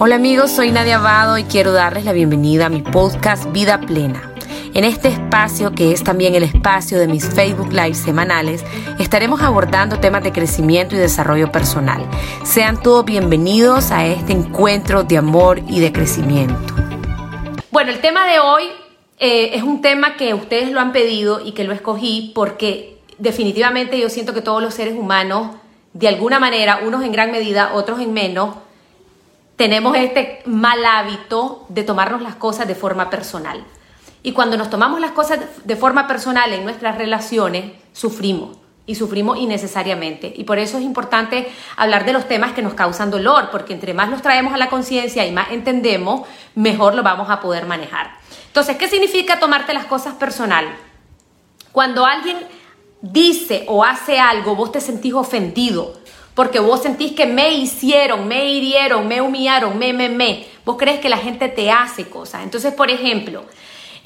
Hola amigos, soy Nadia Abado y quiero darles la bienvenida a mi podcast Vida Plena. En este espacio, que es también el espacio de mis Facebook Live semanales, estaremos abordando temas de crecimiento y desarrollo personal. Sean todos bienvenidos a este encuentro de amor y de crecimiento. Bueno, el tema de hoy eh, es un tema que ustedes lo han pedido y que lo escogí porque definitivamente yo siento que todos los seres humanos, de alguna manera, unos en gran medida, otros en menos, tenemos este mal hábito de tomarnos las cosas de forma personal. Y cuando nos tomamos las cosas de forma personal en nuestras relaciones, sufrimos y sufrimos innecesariamente. Y por eso es importante hablar de los temas que nos causan dolor, porque entre más los traemos a la conciencia y más entendemos, mejor lo vamos a poder manejar. Entonces, ¿qué significa tomarte las cosas personal? Cuando alguien dice o hace algo, vos te sentís ofendido, porque vos sentís que me hicieron, me hirieron, me humillaron, me, me, me. Vos crees que la gente te hace cosas. Entonces, por ejemplo,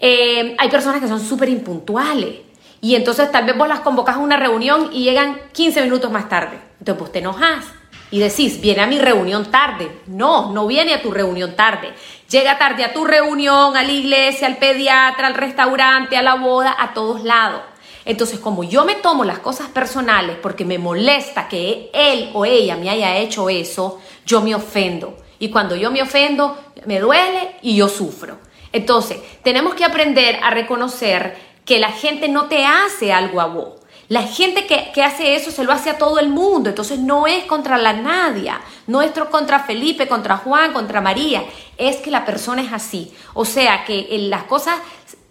eh, hay personas que son súper impuntuales. Y entonces tal vez vos las convocas a una reunión y llegan 15 minutos más tarde. Entonces vos te enojas y decís, viene a mi reunión tarde. No, no viene a tu reunión tarde. Llega tarde a tu reunión, a la iglesia, al pediatra, al restaurante, a la boda, a todos lados. Entonces, como yo me tomo las cosas personales porque me molesta que él o ella me haya hecho eso, yo me ofendo. Y cuando yo me ofendo, me duele y yo sufro. Entonces, tenemos que aprender a reconocer que la gente no te hace algo a vos. La gente que, hace eso se lo hace a todo el mundo, entonces no es contra la Nadia, no es contra Felipe, contra Juan, contra María, es que la persona es así. O sea que las cosas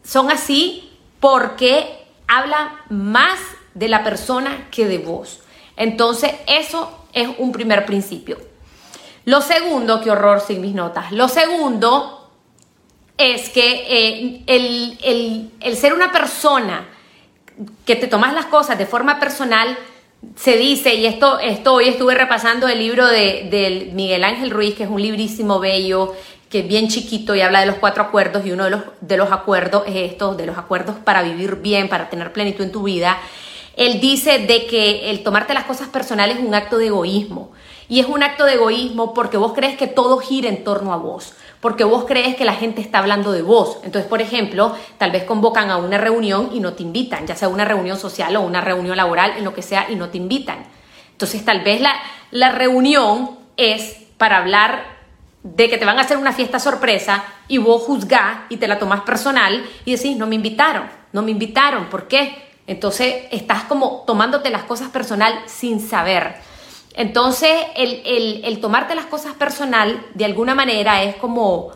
son así porque habla más de la persona que de vos. Entonces, eso es un primer principio. Lo segundo, qué horror sin mis notas. Lo segundo es que eh, el, ser una persona que te tomas las cosas de forma personal, se dice, y esto, esto hoy estuve repasando el libro de, de Miguel Ángel Ruiz, que es un librísimo bello, que es bien chiquito y habla de los cuatro acuerdos y uno de los, de los acuerdos es esto, de los acuerdos para vivir bien, para tener plenitud en tu vida. Él dice de que el tomarte las cosas personales es un acto de egoísmo. Y es un acto de egoísmo porque vos crees que todo gira en torno a vos, porque vos crees que la gente está hablando de vos. Entonces, por ejemplo, tal vez convocan a una reunión y no te invitan, ya sea una reunión social o una reunión laboral, en lo que sea, y no te invitan. Entonces, tal vez la, la reunión es para hablar de que te van a hacer una fiesta sorpresa y vos juzgás y te la tomás personal y decís, no me invitaron, no me invitaron, ¿por qué? Entonces estás como tomándote las cosas personal sin saber. Entonces el, el tomarte las cosas personal de alguna manera es como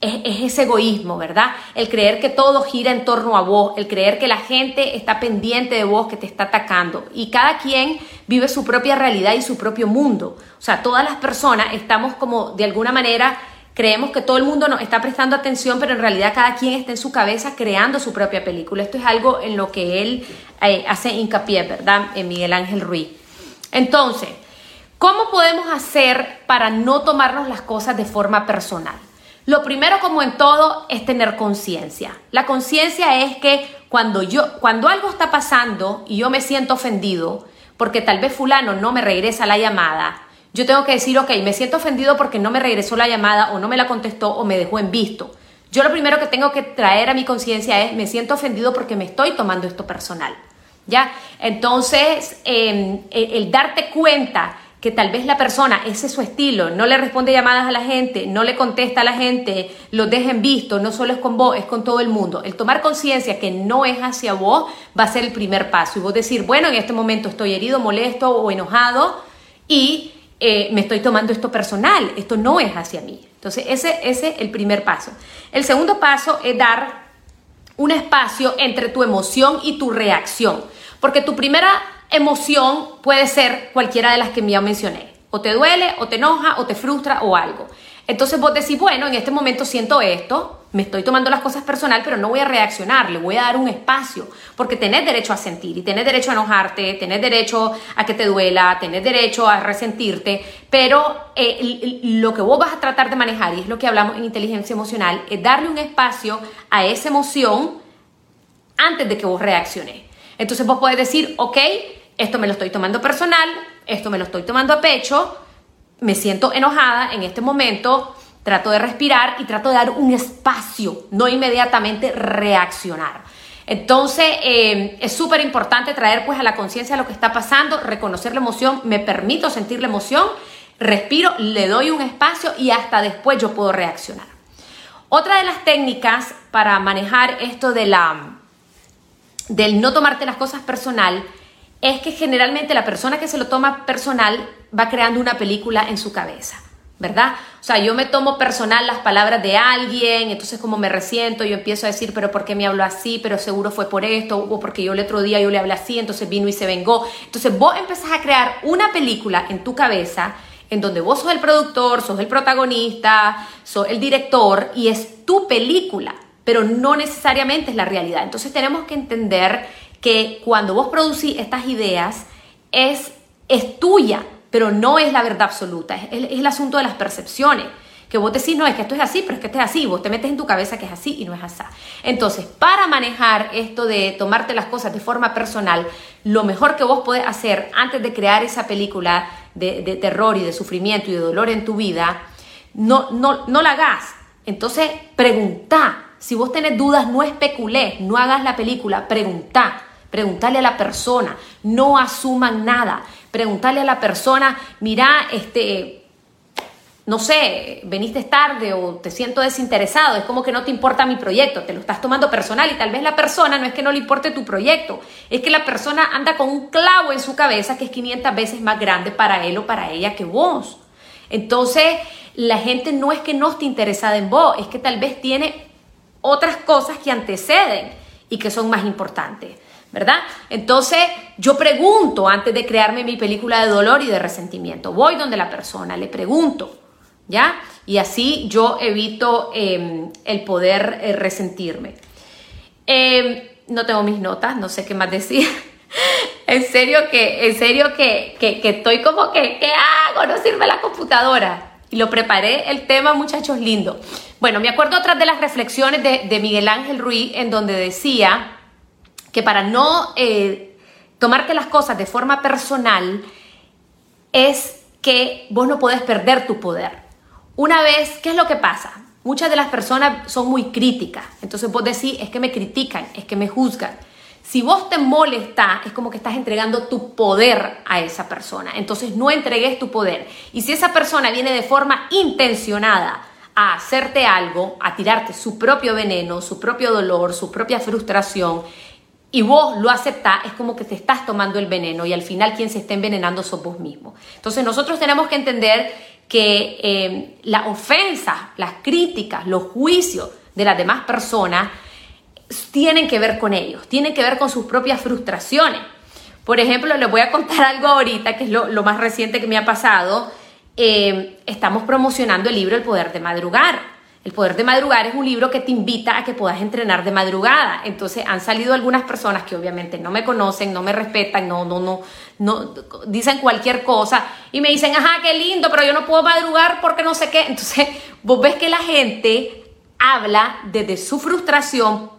es, ese egoísmo, ¿verdad? El creer que todo gira en torno a vos, el creer que la gente está pendiente de vos, que te está atacando. Y cada quien vive su propia realidad y su propio mundo. O sea, todas las personas estamos como de alguna manera creemos que todo el mundo nos está prestando atención, pero en realidad cada quien está en su cabeza creando su propia película. Esto es algo en lo que él eh, hace hincapié, ¿verdad? En Miguel Ángel Ruiz. Entonces, ¿cómo podemos hacer para no tomarnos las cosas de forma personal? Lo primero, como en todo, es tener conciencia. La conciencia es que cuando yo, cuando algo está pasando y yo me siento ofendido, porque tal vez fulano no me regresa la llamada, yo tengo que decir, ok, me siento ofendido porque no me regresó la llamada o no me la contestó o me dejó en visto. Yo lo primero que tengo que traer a mi conciencia es, me siento ofendido porque me estoy tomando esto personal. ¿Ya? Entonces, em, el darte cuenta que tal vez la persona, ese es su estilo, no le responde llamadas a la gente, no le contesta a la gente, lo dejen visto, no solo es con vos, es con todo el mundo. El tomar conciencia que no es hacia vos va a ser el primer paso. Y vos decir, bueno, en este momento estoy herido, molesto o enojado y eh, me estoy tomando esto personal, esto no es hacia mí. Entonces, ese, ese es el primer paso. El segundo paso es dar un espacio entre tu emoción y tu reacción. Porque tu primera emoción puede ser cualquiera de las que ya mencioné. O te duele, o te enoja, o te frustra, o algo. Entonces vos decís, bueno, en este momento siento esto, me estoy tomando las cosas personal, pero no voy a reaccionar, le voy a dar un espacio, porque tenés derecho a sentir y tenés derecho a enojarte, tenés derecho a que te duela, tenés derecho a resentirte, pero eh, lo que vos vas a tratar de manejar, y es lo que hablamos en inteligencia emocional, es darle un espacio a esa emoción antes de que vos reacciones. Entonces vos podés decir, ok, esto me lo estoy tomando personal, esto me lo estoy tomando a pecho, me siento enojada en este momento, trato de respirar y trato de dar un espacio, no inmediatamente reaccionar. Entonces, eh, es súper importante traer pues a la conciencia lo que está pasando, reconocer la emoción, me permito sentir la emoción, respiro, le doy un espacio y hasta después yo puedo reaccionar. Otra de las técnicas para manejar esto de la, del no tomarte las cosas personal es que generalmente la persona que se lo toma personal va creando una película en su cabeza. ¿verdad? O sea, yo me tomo personal las palabras de alguien, entonces como me resiento, yo empiezo a decir, pero ¿por qué me habló así? Pero seguro fue por esto, o porque yo el otro día yo le hablé así, entonces vino y se vengó. Entonces vos empezás a crear una película en tu cabeza en donde vos sos el productor, sos el protagonista, sos el director y es tu película, pero no necesariamente es la realidad. Entonces tenemos que entender que cuando vos producís estas ideas es, es tuya, pero no es la verdad absoluta, es, el asunto de las percepciones. Que vos decís, no, es que esto es así, pero es que esto es así, vos te metes en tu cabeza que es así y no es así. Entonces, para manejar esto de tomarte las cosas de forma personal, lo mejor que vos podés hacer antes de crear esa película de, terror y de sufrimiento y de dolor en tu vida, no, no, no la hagas. Entonces, pregunta. Si vos tenés dudas, no especulé, no hagas la película, pregunta. Preguntarle a la persona, no asuman nada preguntarle a la persona, mira, este, no sé, veniste tarde o te siento desinteresado, es como que no te importa mi proyecto, te lo estás tomando personal y tal vez la persona no es que no le importe tu proyecto, es que la persona anda con un clavo en su cabeza que es 500 veces más grande para él o para ella que vos. Entonces, la gente no es que no esté interesada en vos, es que tal vez tiene otras cosas que anteceden y que son más importantes. ¿Verdad? Entonces yo pregunto antes de crearme mi película de dolor y de resentimiento. Voy donde la persona, le pregunto, ¿ya? Y así yo evito em, el poder eh, resentirme. Em, no tengo mis notas, no sé qué más decir. en serio que, en serio que, estoy como que, ¿qué hago? No sirve la computadora. Y lo preparé el tema, muchachos, lindo. Bueno, me acuerdo otras de las reflexiones de Miguel Ángel Ruiz en donde decía que para no eh, tomarte las cosas de forma personal es que vos no podés perder tu poder. Una vez, ¿qué es lo que pasa? Muchas de las personas son muy críticas, entonces vos decís, es que me critican, es que me juzgan. Si vos te molesta, es como que estás entregando tu poder a esa persona. Entonces no entregues tu poder. Y si esa persona viene de forma intencionada a hacerte algo, a tirarte su propio veneno, su propio dolor, su propia frustración, y vos lo aceptás, es como que te estás tomando el veneno y al final quien se está envenenando sos vos mismo. Entonces nosotros tenemos que entender que eh, la ofensa, las críticas, los juicios de las demás personas tienen que ver con ellos, tienen que ver con sus propias frustraciones. Por ejemplo, les voy a contar algo ahorita, que es lo, más reciente que me ha pasado. Eh, estamos promocionando el libro El Poder de Madrugar. El poder de madrugar es un libro que te invita a que puedas entrenar de madrugada. Entonces han salido algunas personas que obviamente no me conocen, no me respetan, no, no, no, no, dicen cualquier cosa y me dicen, ajá, qué lindo, pero yo no puedo madrugar porque no sé qué. Entonces vos ves que la gente habla desde su frustración,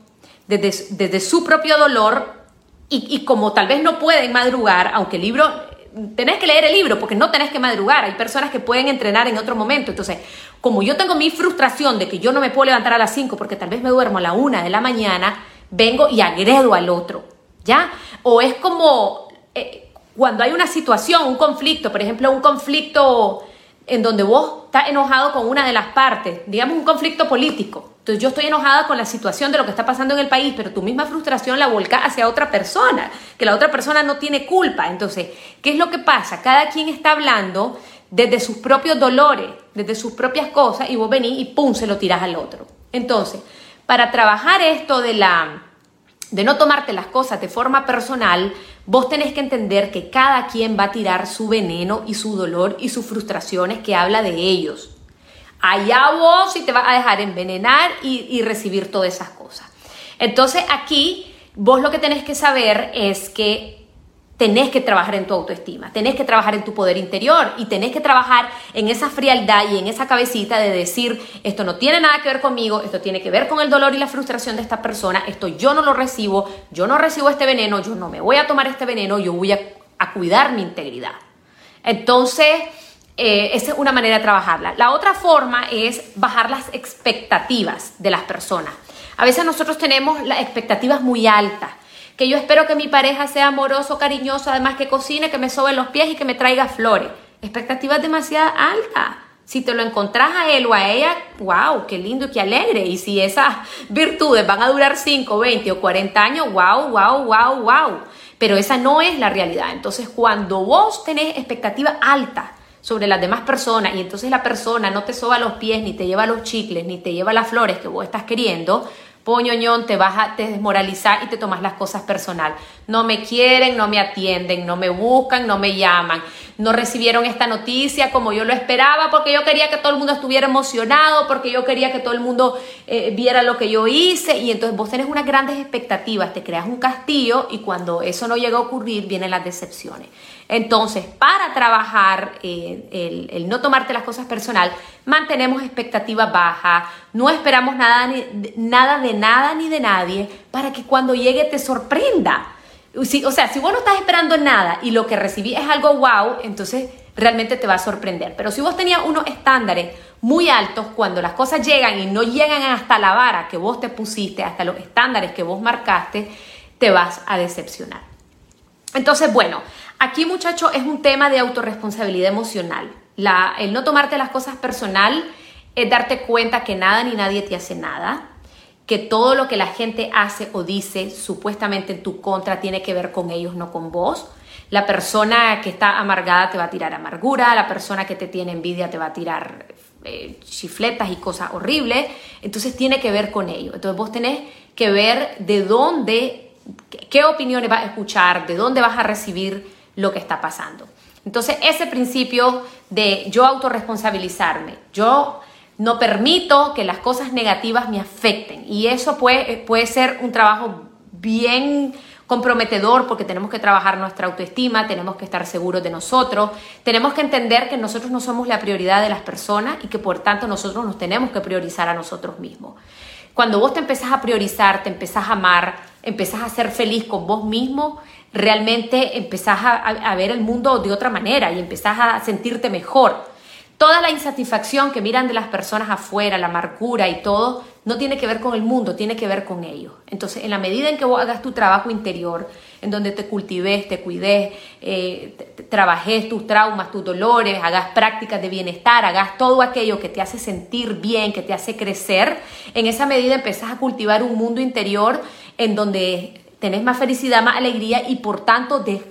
desde, desde su propio dolor y, y como tal vez no pueden madrugar, aunque el libro tenés que leer el libro porque no tenés que madrugar. Hay personas que pueden entrenar en otro momento. Entonces, como yo tengo mi frustración de que yo no me puedo levantar a las 5 porque tal vez me duermo a la 1 de la mañana, vengo y agredo al otro, ¿ya? O es como eh, cuando hay una situación, un conflicto, por ejemplo, un conflicto en donde vos estás enojado con una de las partes, digamos un conflicto político. Entonces yo estoy enojada con la situación de lo que está pasando en el país, pero tu misma frustración la volca hacia otra persona, que la otra persona no tiene culpa. Entonces, ¿qué es lo que pasa? Cada quien está hablando desde sus propios dolores, desde sus propias cosas, y vos venís y pum, se lo tirás al otro. Entonces, para trabajar esto de la de no tomarte las cosas de forma personal, vos tenés que entender que cada quien va a tirar su veneno y su dolor y sus frustraciones que habla de ellos. Allá vos si te vas a dejar envenenar y, y recibir todas esas cosas. Entonces aquí vos lo que tenés que saber es que tenés que trabajar en tu autoestima, tenés que trabajar en tu poder interior y tenés que trabajar en esa frialdad y en esa cabecita de decir, esto no tiene nada que ver conmigo, esto tiene que ver con el dolor y la frustración de esta persona, esto yo no lo recibo, yo no recibo este veneno, yo no me voy a tomar este veneno, yo voy a, cuidar mi integridad. Entonces, eh, esa es una manera de trabajarla. La otra forma es bajar las expectativas de las personas. A veces nosotros tenemos las expectativas muy altas, que yo espero que mi pareja sea amoroso, cariñoso, además que cocine, que me sobe los pies y que me traiga flores. Expectativas demasiado altas. Si te lo encontrás a él o a ella, wow, qué lindo y qué alegre. Y si esas virtudes van a durar 5, 20 o 40 años, wow, wow, wow, wow. Pero esa no es la realidad. Entonces, cuando vos tenés expectativas altas, sobre las demás personas y entonces la persona no te soba los pies, ni te lleva los chicles, ni te lleva las flores que vos estás queriendo, poñoñón, te vas a desmoralizar y te tomas las cosas personal. No me quieren, no me atienden, no me buscan, no me llaman, no recibieron esta noticia como yo lo esperaba porque yo quería que todo el mundo estuviera emocionado, porque yo quería que todo el mundo eh, viera lo que yo hice y entonces vos tenés unas grandes expectativas, te creas un castillo y cuando eso no llega a ocurrir vienen las decepciones. Entonces, para trabajar eh, el, no tomarte las cosas personal, mantenemos expectativas bajas, no esperamos nada, nada de nada ni de nadie para que cuando llegue te sorprenda. o sea, si vos no estás esperando nada y lo que recibí es algo wow, entonces realmente te va a sorprender. Pero si vos tenías unos estándares muy altos, cuando las cosas llegan y no llegan hasta la vara que vos te pusiste, hasta los estándares que vos marcaste, te vas a decepcionar. Entonces, bueno, Aquí, muchacho, es un tema de autorresponsabilidad emocional. el no tomarte las cosas personal es darte cuenta que nada ni nadie te hace nada, que todo lo que la gente hace o dice supuestamente en tu contra tiene que ver con ellos, no con vos. La persona que está amargada te va a tirar amargura, la persona que te tiene envidia te va a tirar eh, chifletas y cosas horribles. Entonces tiene que ver con ellos. Entonces vos tenés que ver de dónde, qué opiniones vas a escuchar, de dónde vas a recibir lo que está pasando. Entonces, ese principio de yo autorresponsabilizarme, yo no permito que las cosas negativas me afecten. Y eso puede, puede ser un trabajo bien comprometedor porque tenemos que trabajar nuestra autoestima, tenemos que estar seguros de nosotros, tenemos que entender que nosotros no somos la prioridad de las personas y que por tanto nosotros nos tenemos que priorizar a nosotros mismos. Cuando vos te empezás a priorizar, te empezás a amar, empezás a ser feliz con vos mismo, realmente empezás a, ver el mundo de otra manera y empezás a sentirte mejor. Toda la insatisfacción que miran de las personas afuera, la amargura y todo, no tiene que ver con el mundo, tiene que ver con ellos. Entonces, en la medida en que vos hagas tu trabajo interior, en donde te cultives, te cuides, eh, trabajes tus traumas, tus dolores, hagas prácticas de bienestar, hagas todo aquello que te hace sentir bien, que te hace crecer, en esa medida empezás a cultivar un mundo interior en donde tenés más felicidad, más alegría y por tanto de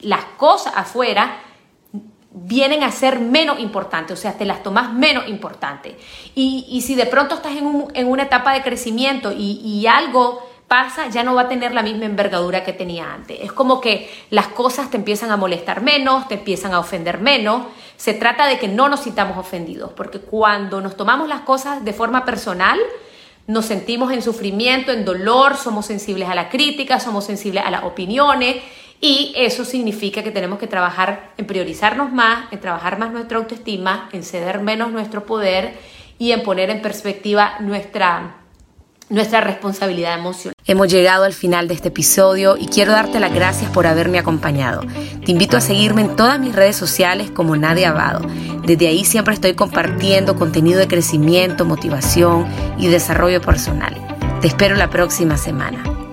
las cosas afuera vienen a ser menos importantes, o sea, te las tomas menos importantes. Y, si de pronto estás en, una etapa de crecimiento y, algo pasa, ya no va a tener la misma envergadura que tenía antes. Es como que las cosas te empiezan a molestar menos, te empiezan a ofender menos. Se trata de que no nos sintamos ofendidos, porque cuando nos tomamos las cosas de forma personal, nos sentimos en sufrimiento, en dolor, somos sensibles a la crítica, somos sensibles a las opiniones y eso significa que tenemos que trabajar en priorizarnos más, en trabajar más nuestra autoestima, en ceder menos nuestro poder y en poner en perspectiva nuestra, nuestra responsabilidad emocional. Hemos llegado al final de este episodio y quiero darte las gracias por haberme acompañado. Te invito a seguirme en todas mis redes sociales como Nadia Abado. Desde ahí siempre estoy compartiendo contenido de crecimiento, motivación y desarrollo personal. Te espero la próxima semana.